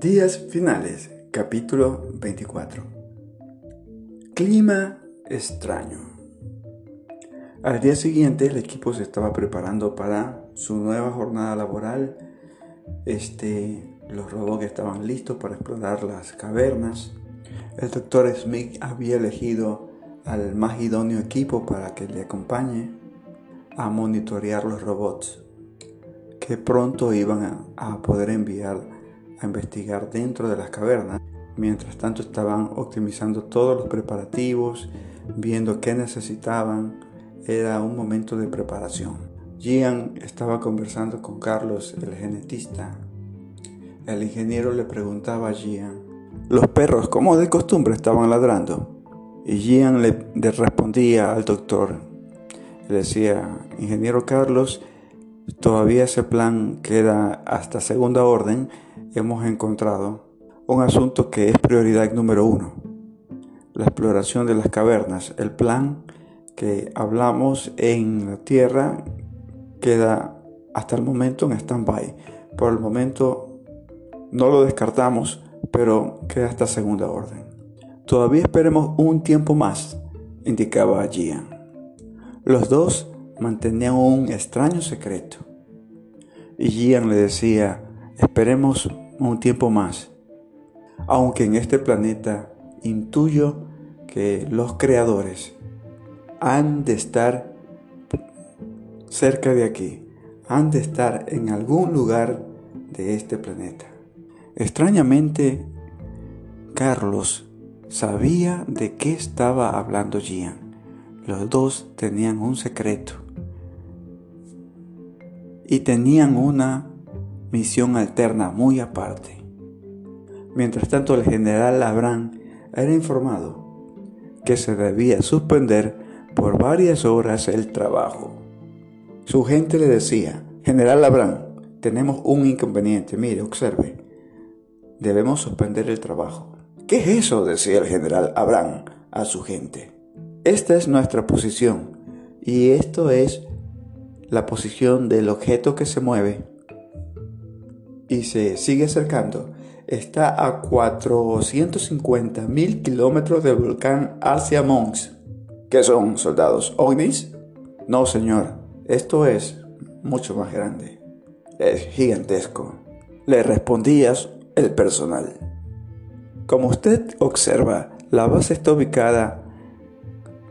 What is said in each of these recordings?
Días finales, capítulo 24. Clima extraño. Al día siguiente el equipo se estaba preparando para su nueva jornada laboral. Este, los robots estaban listos para explorar las cavernas. El doctor Smith había elegido al más idóneo equipo para que le acompañe a monitorear los robots que pronto iban a poder enviar a investigar dentro de las cavernas. Mientras tanto estaban optimizando todos los preparativos, viendo qué necesitaban. Era un momento de preparación. Gian estaba conversando con Carlos, el genetista. El ingeniero le preguntaba a Gian, los perros, como de costumbre, estaban ladrando. Y Gian le, le respondía al doctor. Le decía, ingeniero Carlos, todavía ese plan queda hasta segunda orden hemos encontrado un asunto que es prioridad número uno, la exploración de las cavernas. El plan que hablamos en la Tierra queda hasta el momento en stand-by. Por el momento no lo descartamos, pero queda hasta segunda orden. Todavía esperemos un tiempo más, indicaba Gian. Los dos mantenían un extraño secreto. Y Gian le decía, esperemos un tiempo más, aunque en este planeta intuyo que los creadores han de estar cerca de aquí, han de estar en algún lugar de este planeta. Extrañamente, Carlos sabía de qué estaba hablando Gian. Los dos tenían un secreto y tenían una misión alterna muy aparte. Mientras tanto, el general Abraham era informado que se debía suspender por varias horas el trabajo. Su gente le decía, General Abraham, tenemos un inconveniente, mire, observe, debemos suspender el trabajo. ¿Qué es eso? decía el general Abraham a su gente. Esta es nuestra posición y esto es la posición del objeto que se mueve y se sigue acercando. Está a 450 mil kilómetros del volcán Arcia Mons. ¿Qué son, soldados? ¿OVNIs? No, señor. Esto es mucho más grande. Es gigantesco. Le respondías el personal. Como usted observa, la base está ubicada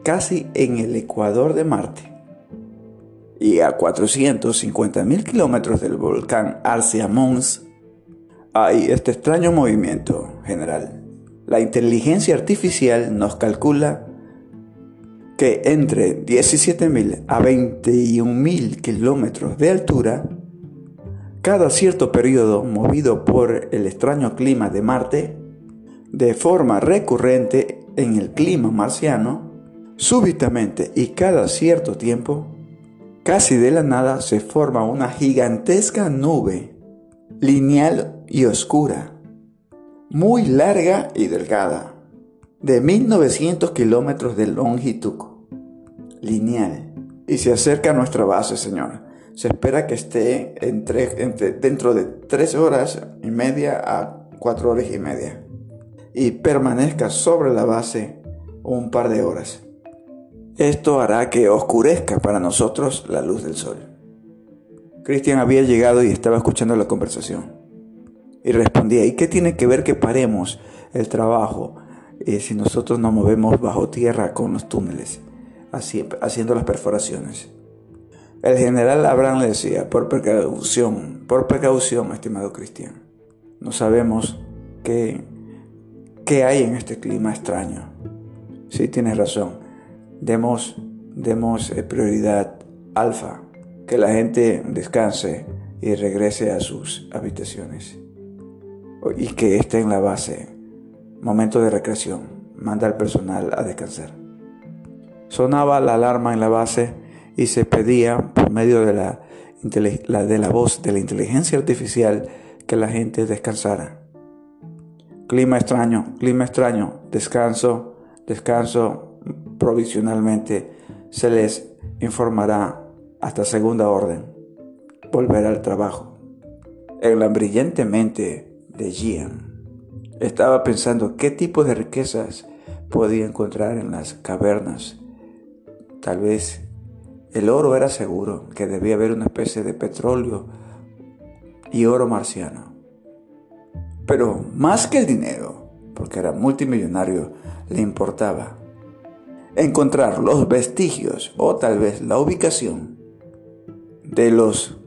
casi en el ecuador de Marte y a 450.000 kilómetros del volcán Arcia Mons hay este extraño movimiento general. La inteligencia artificial nos calcula que entre 17.000 a 21.000 kilómetros de altura, cada cierto periodo movido por el extraño clima de Marte, de forma recurrente en el clima marciano, súbitamente y cada cierto tiempo, Casi de la nada se forma una gigantesca nube, lineal y oscura, muy larga y delgada, de 1900 kilómetros de longitud, lineal, y se acerca a nuestra base, Señor. Se espera que esté entre, dentro de 3 horas y media a 4 horas y media, y permanezca sobre la base un par de horas. Esto hará que oscurezca para nosotros la luz del sol. Cristian había llegado y estaba escuchando la conversación. Y respondía, ¿y qué tiene que ver que paremos el trabajo eh, si nosotros nos movemos bajo tierra con los túneles, haciendo las perforaciones? El general Abraham le decía, por precaución, por precaución, estimado Cristian, no sabemos qué, qué hay en este clima extraño. Sí, tienes razón demos, demos eh, prioridad alfa, que la gente descanse y regrese a sus habitaciones y que esté en la base. Momento de recreación, manda al personal a descansar. Sonaba la alarma en la base y se pedía por medio de la, de la voz de la inteligencia artificial que la gente descansara. Clima extraño, clima extraño, descanso, descanso, provisionalmente se les informará hasta segunda orden. Volver al trabajo. En la brillantemente de Gian. Estaba pensando qué tipo de riquezas podía encontrar en las cavernas. Tal vez el oro era seguro, que debía haber una especie de petróleo y oro marciano. Pero más que el dinero, porque era multimillonario, le importaba encontrar los vestigios o tal vez la ubicación de los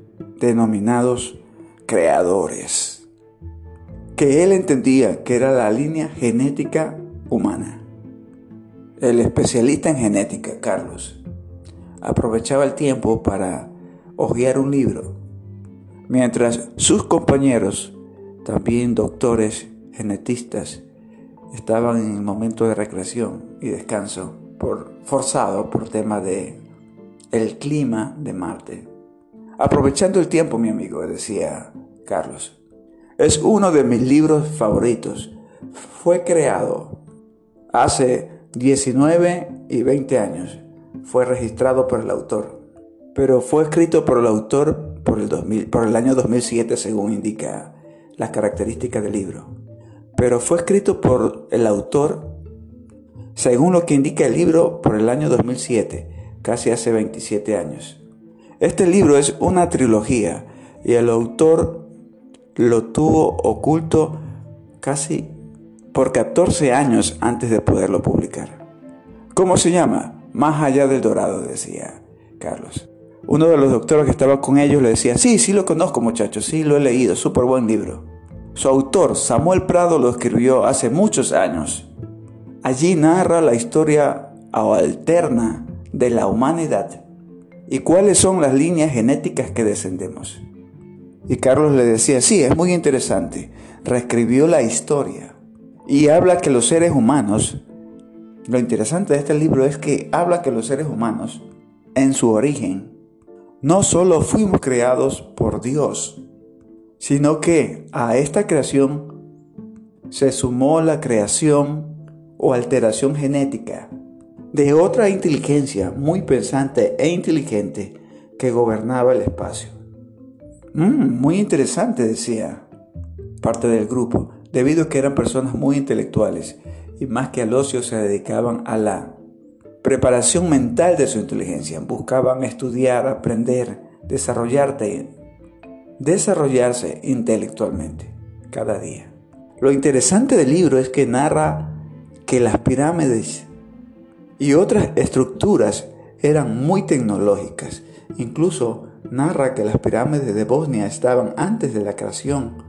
denominados creadores, que él entendía que era la línea genética humana. El especialista en genética, Carlos, aprovechaba el tiempo para hojear un libro, mientras sus compañeros, también doctores genetistas, estaban en el momento de recreación y descanso forzado por tema de el clima de Marte. Aprovechando el tiempo, mi amigo, decía Carlos. Es uno de mis libros favoritos. Fue creado hace 19 y 20 años. Fue registrado por el autor. Pero fue escrito por el autor por el, 2000, por el año 2007, según indica las características del libro. Pero fue escrito por el autor, según lo que indica el libro, por el año 2007, casi hace 27 años. Este libro es una trilogía y el autor lo tuvo oculto casi por 14 años antes de poderlo publicar. ¿Cómo se llama? Más allá del dorado, decía Carlos. Uno de los doctores que estaba con ellos le decía, sí, sí lo conozco muchachos, sí lo he leído, súper buen libro. Su autor, Samuel Prado, lo escribió hace muchos años. Allí narra la historia alterna de la humanidad ¿Y cuáles son las líneas genéticas que descendemos? Y Carlos le decía, sí, es muy interesante. Reescribió la historia y habla que los seres humanos, lo interesante de este libro es que habla que los seres humanos, en su origen, no solo fuimos creados por Dios, sino que a esta creación se sumó la creación o alteración genética de otra inteligencia muy pensante e inteligente que gobernaba el espacio. Mm, muy interesante, decía parte del grupo, debido a que eran personas muy intelectuales y más que al ocio se dedicaban a la preparación mental de su inteligencia. Buscaban estudiar, aprender, desarrollarte, desarrollarse intelectualmente cada día. Lo interesante del libro es que narra que las pirámides y otras estructuras eran muy tecnológicas. Incluso narra que las pirámides de Bosnia estaban antes de la creación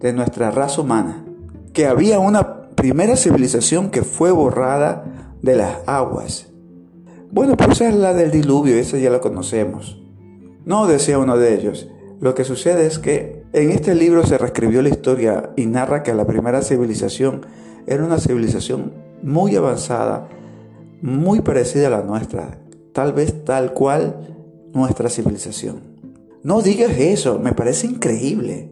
de nuestra raza humana, que había una primera civilización que fue borrada de las aguas. Bueno, pues es la del diluvio, esa ya la conocemos. No, decía uno de ellos. Lo que sucede es que en este libro se reescribió la historia y narra que la primera civilización era una civilización muy avanzada, muy parecida a la nuestra, tal vez tal cual nuestra civilización. No digas eso, me parece increíble.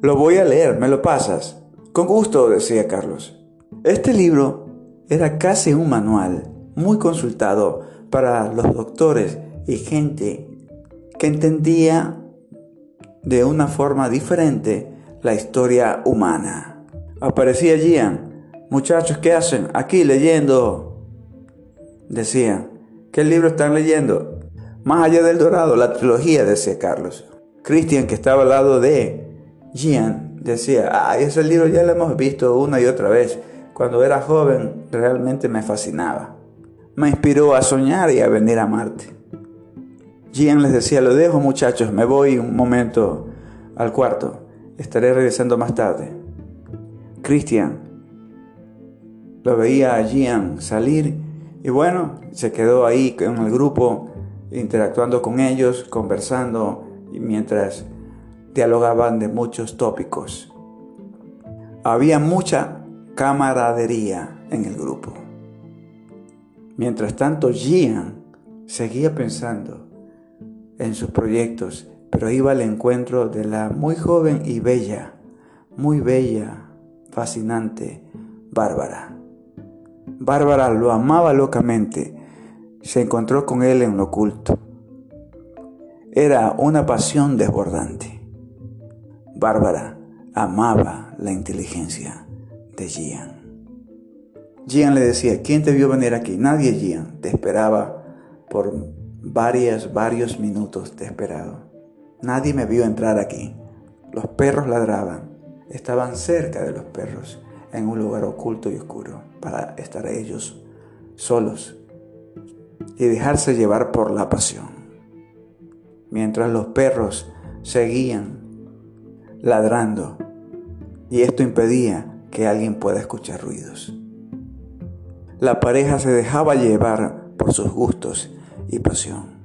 Lo voy a leer, ¿me lo pasas? Con gusto, decía Carlos. Este libro era casi un manual muy consultado para los doctores y gente que entendía de una forma diferente la historia humana. Aparecía Gian, Muchachos, ¿qué hacen? Aquí leyendo. Decían, ¿qué libro están leyendo? Más allá del dorado, la trilogía, decía Carlos. Christian, que estaba al lado de Gian, decía, ah, ese libro ya lo hemos visto una y otra vez. Cuando era joven realmente me fascinaba. Me inspiró a soñar y a venir a Marte. Gian les decía, lo dejo muchachos, me voy un momento al cuarto. Estaré regresando más tarde. Christian, lo veía a Gian salir y bueno, se quedó ahí con el grupo, interactuando con ellos, conversando mientras dialogaban de muchos tópicos. Había mucha camaradería en el grupo. Mientras tanto, Gian seguía pensando en sus proyectos, pero iba al encuentro de la muy joven y bella, muy bella, fascinante Bárbara. Bárbara lo amaba locamente. Se encontró con él en lo oculto. Era una pasión desbordante. Bárbara amaba la inteligencia de Gian. Gian le decía, ¿quién te vio venir aquí? Nadie, Gian. Te esperaba por varios, varios minutos, he esperado. Nadie me vio entrar aquí. Los perros ladraban. Estaban cerca de los perros, en un lugar oculto y oscuro, para estar ellos solos y dejarse llevar por la pasión. Mientras los perros seguían ladrando y esto impedía que alguien pueda escuchar ruidos. La pareja se dejaba llevar por sus gustos y pasión.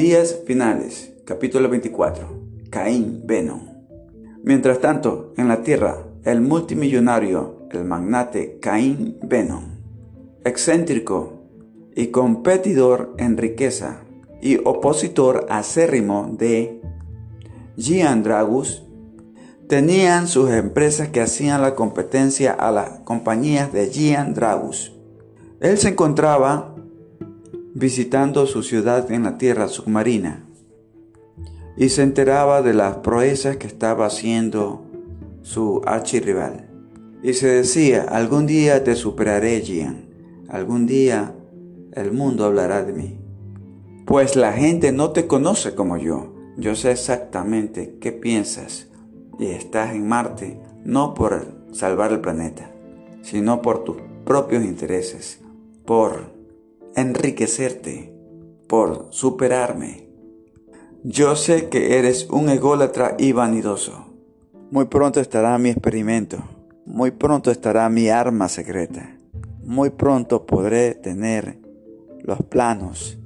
Días finales, capítulo 24. Caín Venom. Mientras tanto, en la tierra, el multimillonario, el magnate Caín Venom, excéntrico y competidor en riqueza y opositor acérrimo de Gian Dragus, tenían sus empresas que hacían la competencia a las compañías de Gian Dragus. Él se encontraba visitando su ciudad en la tierra submarina y se enteraba de las proezas que estaba haciendo su archirrival. Y se decía, algún día te superaré, Gian, algún día el mundo hablará de mí. Pues la gente no te conoce como yo, yo sé exactamente qué piensas y estás en Marte no por salvar el planeta, sino por tus propios intereses, por enriquecerte, por superarme. Yo sé que eres un ególatra y vanidoso. Muy pronto estará mi experimento. Muy pronto estará mi arma secreta. Muy pronto podré tener los planos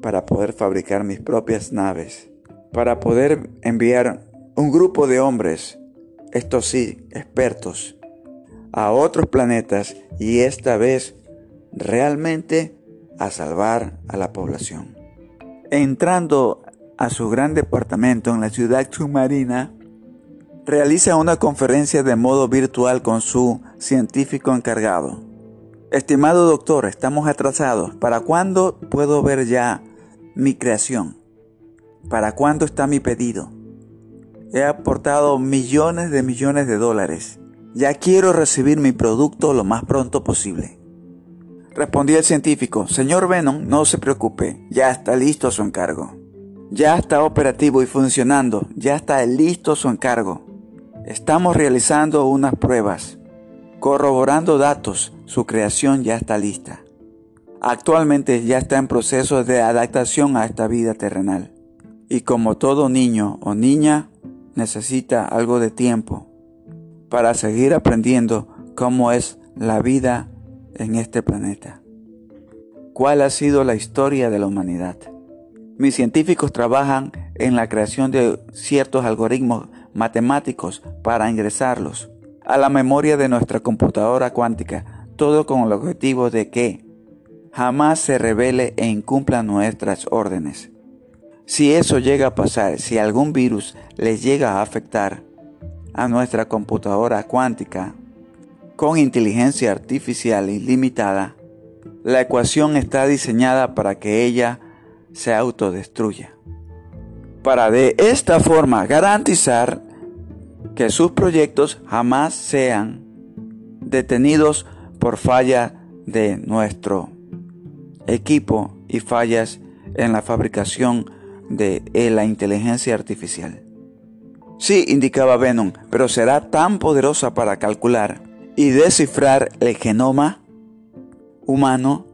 para poder fabricar mis propias naves. Para poder enviar un grupo de hombres, estos sí, expertos, a otros planetas y esta vez realmente a salvar a la población. Entrando a su gran departamento en la ciudad submarina, realiza una conferencia de modo virtual con su científico encargado. Estimado doctor, estamos atrasados. ¿Para cuándo puedo ver ya mi creación? ¿Para cuándo está mi pedido? He aportado millones de millones de dólares. Ya quiero recibir mi producto lo más pronto posible. Respondió el científico, señor Venom, no se preocupe, ya está listo su encargo. Ya está operativo y funcionando, ya está listo su encargo. Estamos realizando unas pruebas, corroborando datos, su creación ya está lista. Actualmente ya está en proceso de adaptación a esta vida terrenal. Y como todo niño o niña, necesita algo de tiempo para seguir aprendiendo cómo es la vida en este planeta. ¿Cuál ha sido la historia de la humanidad? Mis científicos trabajan en la creación de ciertos algoritmos matemáticos para ingresarlos a la memoria de nuestra computadora cuántica, todo con el objetivo de que jamás se revele e incumpla nuestras órdenes. Si eso llega a pasar, si algún virus les llega a afectar a nuestra computadora cuántica, con inteligencia artificial ilimitada, la ecuación está diseñada para que ella se autodestruya. Para de esta forma garantizar que sus proyectos jamás sean detenidos por falla de nuestro equipo y fallas en la fabricación de la inteligencia artificial. Sí, indicaba Venom, pero será tan poderosa para calcular y descifrar el genoma humano,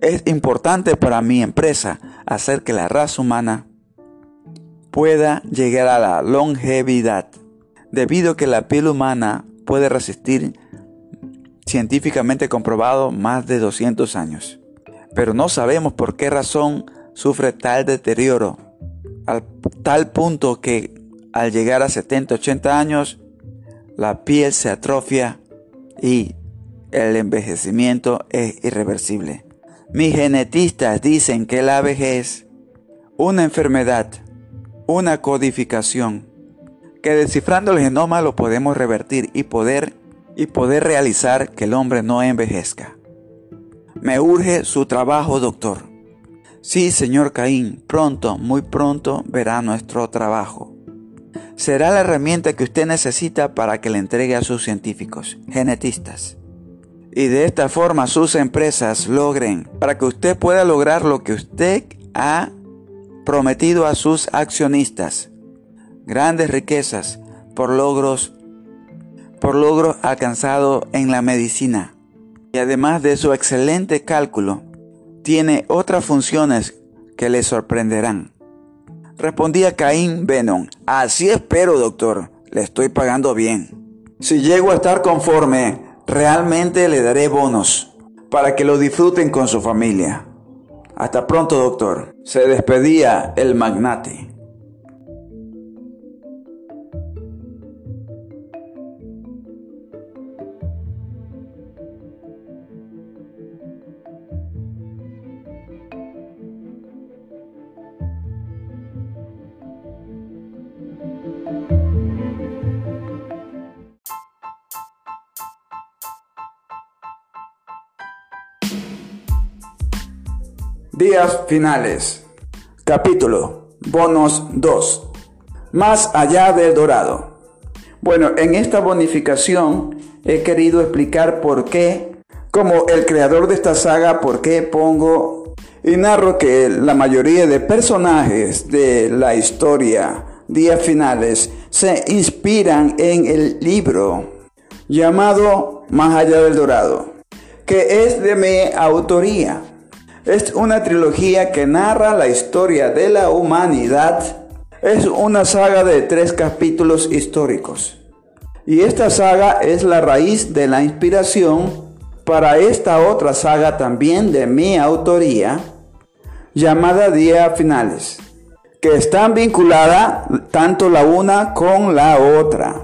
es importante para mi empresa hacer que la raza humana pueda llegar a la longevidad, debido a que la piel humana puede resistir científicamente comprobado más de 200 años. Pero no sabemos por qué razón sufre tal deterioro, al tal punto que al llegar a 70, 80 años, la piel se atrofia y el envejecimiento es irreversible. Mis genetistas dicen que la vejez, una enfermedad, una codificación, que descifrando el genoma lo podemos revertir y poder y poder realizar que el hombre no envejezca. Me urge su trabajo, doctor. Sí, señor Caín, pronto, muy pronto verá nuestro trabajo. Será la herramienta que usted necesita para que le entregue a sus científicos, genetistas. Y de esta forma sus empresas logren, para que usted pueda lograr lo que usted ha prometido a sus accionistas. Grandes riquezas por logros por logros alcanzados en la medicina. Y además de su excelente cálculo, tiene otras funciones que le sorprenderán. Respondía Caín Venom, así espero doctor, le estoy pagando bien. Si llego a estar conforme, realmente le daré bonos para que lo disfruten con su familia. Hasta pronto doctor. Se despedía el magnate. Días finales. Capítulo. Bonos 2. Más allá del dorado. Bueno, en esta bonificación he querido explicar por qué, como el creador de esta saga, por qué pongo y narro que la mayoría de personajes de la historia Días finales se inspiran en el libro llamado Más allá del dorado, que es de mi autoría. Es una trilogía que narra la historia de la humanidad. Es una saga de tres capítulos históricos. Y esta saga es la raíz de la inspiración para esta otra saga también de mi autoría, llamada Día Finales, que están vinculadas tanto la una con la otra,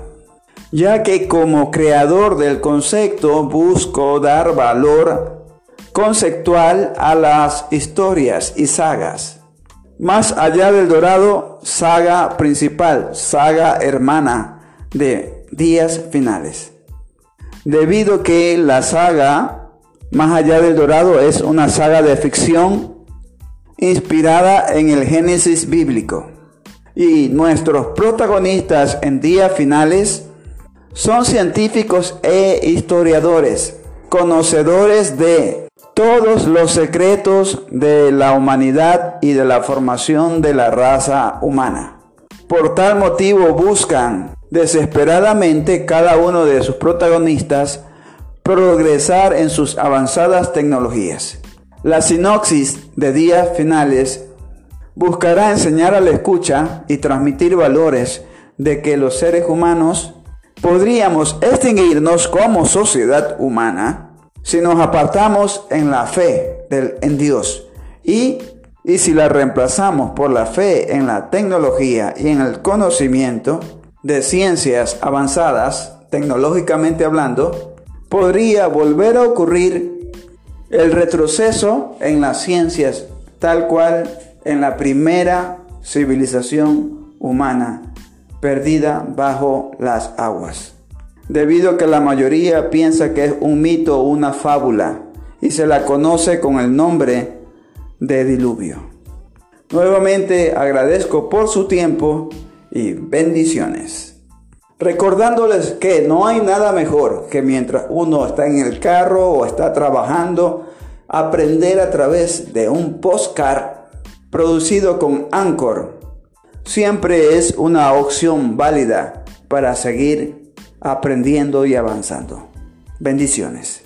ya que como creador del concepto busco dar valor conceptual a las historias y sagas. Más allá del dorado, saga principal, saga hermana de días finales. Debido que la saga Más allá del dorado es una saga de ficción inspirada en el Génesis bíblico. Y nuestros protagonistas en días finales son científicos e historiadores, conocedores de todos los secretos de la humanidad y de la formación de la raza humana. Por tal motivo buscan desesperadamente cada uno de sus protagonistas progresar en sus avanzadas tecnologías. La sinopsis de días finales buscará enseñar a la escucha y transmitir valores de que los seres humanos podríamos extinguirnos como sociedad humana si nos apartamos en la fe en Dios. Y, y si la reemplazamos por la fe en la tecnología y en el conocimiento de ciencias avanzadas, tecnológicamente hablando, podría volver a ocurrir el retroceso en las ciencias tal cual en la primera civilización humana perdida bajo las aguas debido a que la mayoría piensa que es un mito o una fábula y se la conoce con el nombre de diluvio. Nuevamente agradezco por su tiempo y bendiciones. Recordándoles que no hay nada mejor que mientras uno está en el carro o está trabajando, aprender a través de un postcard producido con Anchor. Siempre es una opción válida para seguir aprendiendo y avanzando. Bendiciones.